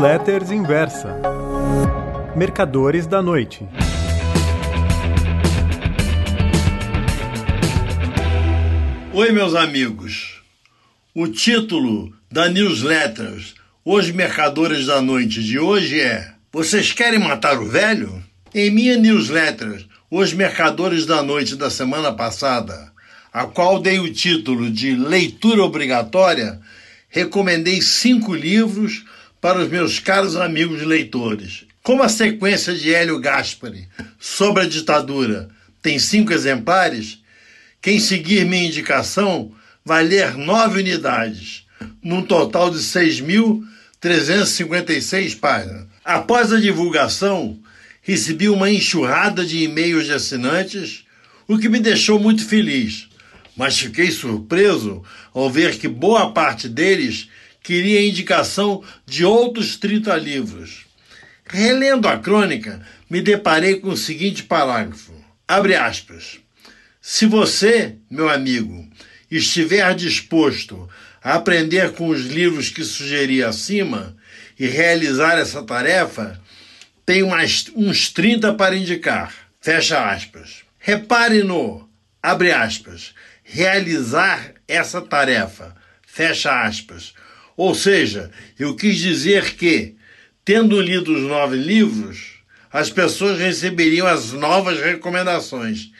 Newsletters Inversa. Mercadores da Noite. Oi, meus amigos. O título da newsletter Os Mercadores da Noite de hoje é Vocês querem matar o velho? Em minha newsletter Os Mercadores da Noite da semana passada, a qual dei o título de Leitura Obrigatória, recomendei cinco livros para os meus caros amigos leitores. Como a sequência de Hélio Gaspari sobre a ditadura tem cinco exemplares, quem seguir minha indicação vai ler nove unidades, num total de 6.356 páginas. Após a divulgação, recebi uma enxurrada de e-mails de assinantes, o que me deixou muito feliz, mas fiquei surpreso ao ver que boa parte deles queria indicação de outros 30 livros. Relendo a crônica, me deparei com o seguinte parágrafo: abre aspas. Se você, meu amigo, estiver disposto a aprender com os livros que sugeri acima e realizar essa tarefa, tenho mais uns 30 para indicar. Fecha aspas. Repare no, abre aspas, realizar essa tarefa. Fecha aspas. Ou seja, eu quis dizer que, tendo lido os nove livros, as pessoas receberiam as novas recomendações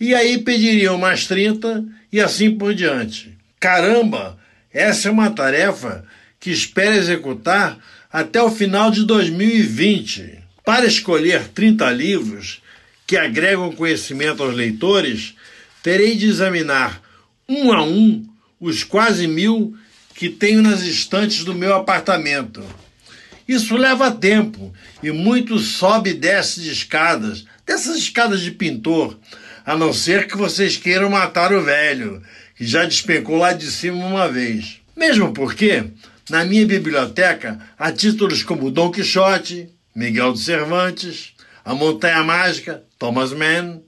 e aí pediriam mais 30 e assim por diante. Caramba, essa é uma tarefa que espero executar até o final de 2020. Para escolher 30 livros que agregam conhecimento aos leitores, terei de examinar um a um os quase mil que tenho nas estantes do meu apartamento. Isso leva tempo e muito sobe e desce de escadas, dessas escadas de pintor, a não ser que vocês queiram matar o velho, que já despencou lá de cima uma vez. Mesmo porque, na minha biblioteca, há títulos como Dom Quixote, Miguel de Cervantes, A Montanha Mágica, Thomas Mann,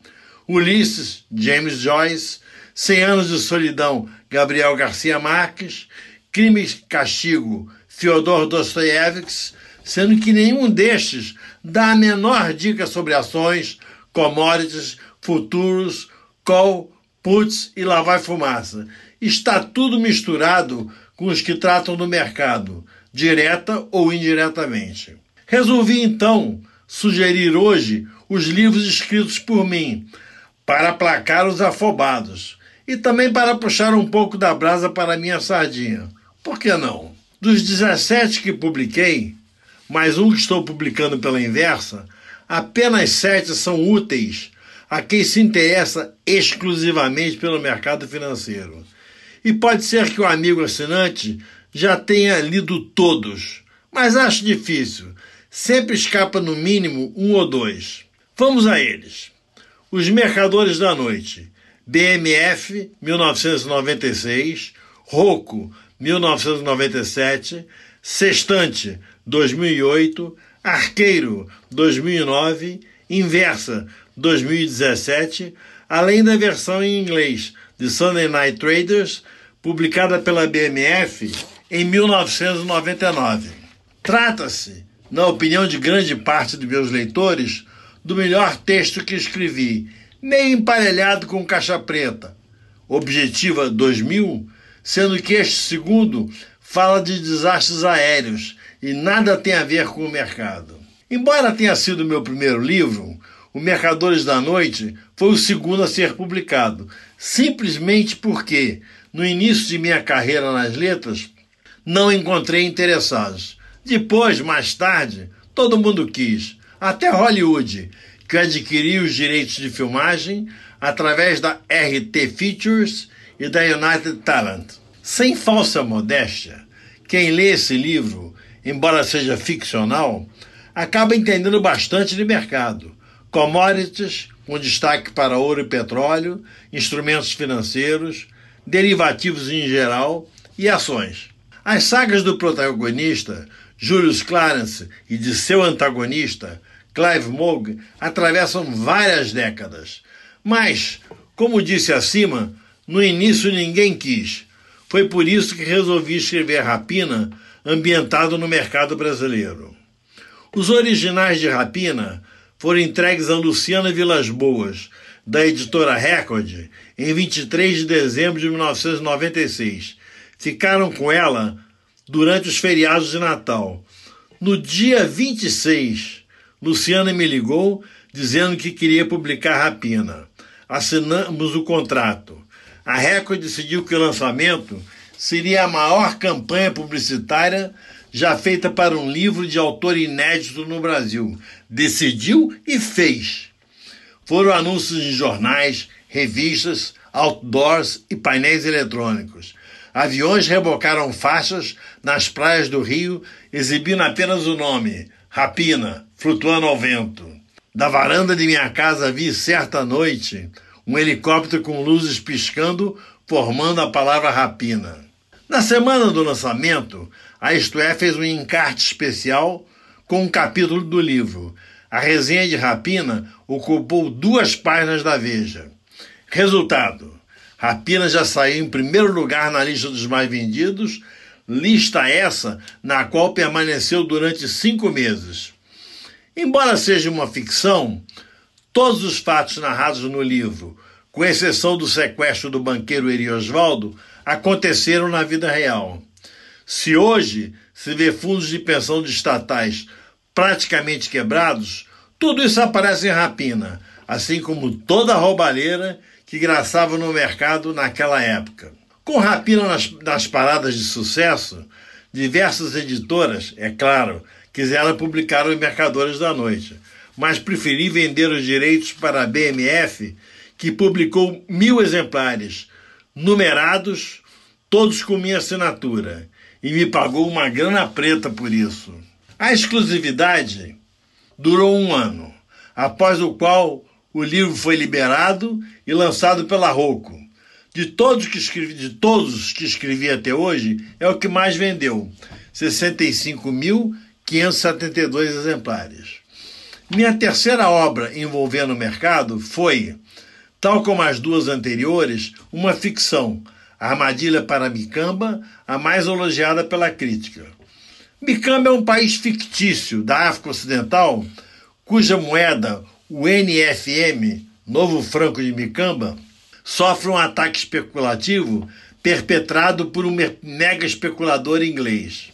Ulisses, James Joyce, Cem Anos de Solidão, Gabriel Garcia Marques, Crime e Castigo, Fyodor Dostoiévski, sendo que nenhum destes dá a menor dica sobre ações, commodities, futuros, call, puts e lá vai fumaça. Está tudo misturado com os que tratam do mercado, direta ou indiretamente. Resolvi então sugerir hoje os livros escritos por mim, para aplacar os afobados e também para puxar um pouco da brasa para minha sardinha. Por que não? Dos 17 que publiquei, mais um que estou publicando pela inversa, apenas sete são úteis a quem se interessa exclusivamente pelo mercado financeiro. E pode ser que o amigo assinante já tenha lido todos, mas acho difícil. Sempre escapa no mínimo um ou dois. Vamos a eles. Os Mercadores da Noite, BMF 1996, Rocco 1997, Sextante 2008, Arqueiro 2009, Inversa 2017, além da versão em inglês de Sunday Night Traders, publicada pela BMF em 1999. Trata-se, na opinião de grande parte de meus leitores, do melhor texto que escrevi, meio emparelhado com Caixa Preta, Objetiva 2000, sendo que este segundo fala de desastres aéreos e nada tem a ver com o mercado. Embora tenha sido meu primeiro livro, o Mercadores da Noite foi o segundo a ser publicado, simplesmente porque, no início de minha carreira nas letras, não encontrei interessados. Depois, mais tarde, todo mundo quis, até Hollywood, que adquiriu os direitos de filmagem através da RT Features e da United Talent. Sem falsa modéstia, quem lê esse livro, embora seja ficcional, acaba entendendo bastante de mercado commodities, com destaque para ouro e petróleo, instrumentos financeiros, derivativos em geral e ações. As sagas do protagonista, Julius Clarence, e de seu antagonista, Clive Moog, atravessam várias décadas. Mas, como disse acima, no início ninguém quis. Foi por isso que resolvi escrever Rapina ambientado no mercado brasileiro. Os originais de Rapina foram entregues a Luciana Vilas Boas, da editora Record, em 23 de dezembro de 1996. Ficaram com ela durante os feriados de Natal. No dia 26, Luciana me ligou dizendo que queria publicar Rapina. Assinamos o contrato. A Record decidiu que o lançamento seria a maior campanha publicitária já feita para um livro de autor inédito no Brasil. Decidiu e fez. Foram anúncios em jornais, revistas, outdoors e painéis eletrônicos. Aviões rebocaram faixas nas praias do Rio, exibindo apenas o nome Rapina, flutuando ao vento. Da varanda de minha casa vi certa noite um helicóptero com luzes piscando, formando a palavra rapina. Na semana do lançamento, a Isto É fez um encarte especial com um capítulo do livro. A resenha de Rapina ocupou duas páginas da Veja. Resultado: Rapina já saiu em primeiro lugar na lista dos mais vendidos, lista essa na qual permaneceu durante cinco meses. Embora seja uma ficção, todos os fatos narrados no livro, com exceção do sequestro do banqueiro Eri Osvaldo, aconteceram na vida real. Se hoje se vê fundos de pensão de estatais praticamente quebrados, tudo isso aparece em rapina, assim como toda a roubalheira que graçava no mercado naquela época. Com rapina nas, nas paradas de sucesso, diversas editoras, é claro, quiseram publicar os Mercadores da Noite, mas preferi vender os direitos para a BMF, que publicou mil exemplares, numerados, todos com minha assinatura, e me pagou uma grana preta por isso. A exclusividade durou um ano, após o qual o livro foi liberado e lançado pela Rocco. De todos que escrevi, de todos que escrevi até hoje, é o que mais vendeu, 65.572 exemplares. Minha terceira obra envolvendo o mercado foi Tal como as duas anteriores, uma ficção, Armadilha para Micamba, a mais elogiada pela crítica. Micamba é um país fictício da África Ocidental, cuja moeda, o NFM, Novo Franco de Micamba, sofre um ataque especulativo perpetrado por um mega especulador inglês.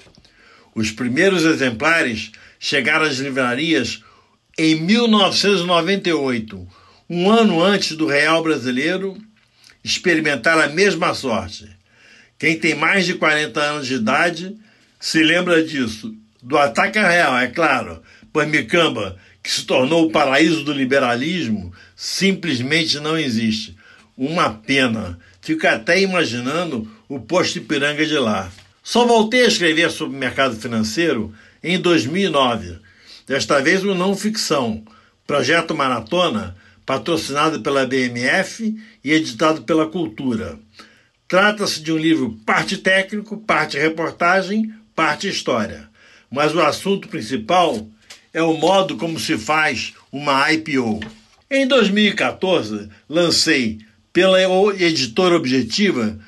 Os primeiros exemplares chegaram às livrarias em 1998 um ano antes do real brasileiro experimentar a mesma sorte. Quem tem mais de 40 anos de idade se lembra disso. Do ataque ao real, é claro, pois Micamba, que se tornou o paraíso do liberalismo, simplesmente não existe. Uma pena. Fico até imaginando o posto Ipiranga de lá. Só voltei a escrever sobre o mercado financeiro em 2009. Desta vez uma não ficção, Projeto Maratona, patrocinado pela BMF e editado pela Cultura. Trata-se de um livro parte técnico, parte reportagem, parte história. Mas o assunto principal é o modo como se faz uma IPO. Em 2014, lancei pela editora Objetiva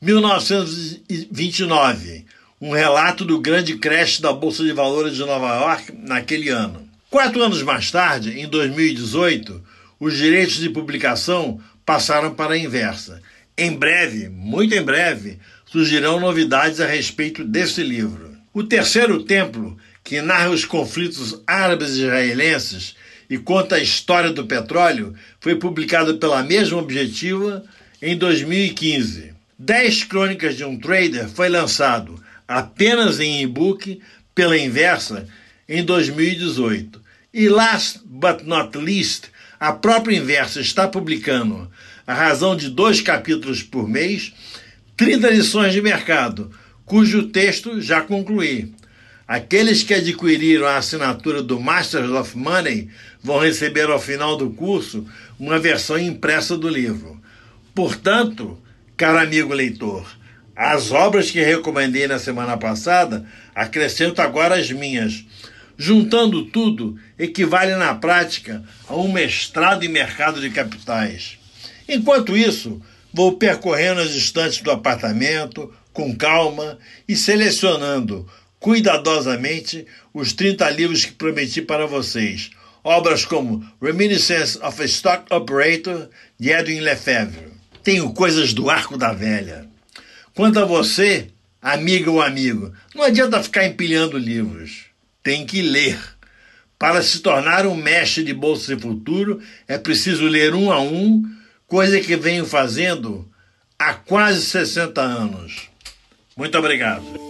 1929, um relato do grande crash da Bolsa de Valores de Nova York naquele ano. Quatro anos mais tarde, em 2018, os direitos de publicação passaram para a inversa. Em breve, muito em breve, surgirão novidades a respeito desse livro. O Terceiro Templo, que narra os conflitos árabes israelenses e conta a história do petróleo, foi publicado pela mesma objetiva em 2015. Dez Crônicas de um Trader foi lançado apenas em e-book pela Inversa em 2018. E last but not least, a própria Inversa está publicando, a razão de dois capítulos por mês, 30 lições de mercado, cujo texto já concluí. Aqueles que adquiriram a assinatura do Masters of Money vão receber ao final do curso uma versão impressa do livro. Portanto, caro amigo leitor, as obras que recomendei na semana passada acrescento agora as minhas Juntando tudo, equivale na prática a um mestrado em mercado de capitais. Enquanto isso, vou percorrendo as estantes do apartamento com calma e selecionando cuidadosamente os 30 livros que prometi para vocês. Obras como Reminiscence of a Stock Operator, de Edwin Lefebvre. Tenho coisas do arco da velha. Quanto a você, amiga ou amigo, não adianta ficar empilhando livros. Tem que ler. Para se tornar um mestre de Bolsa de Futuro, é preciso ler um a um, coisa que venho fazendo há quase 60 anos. Muito obrigado.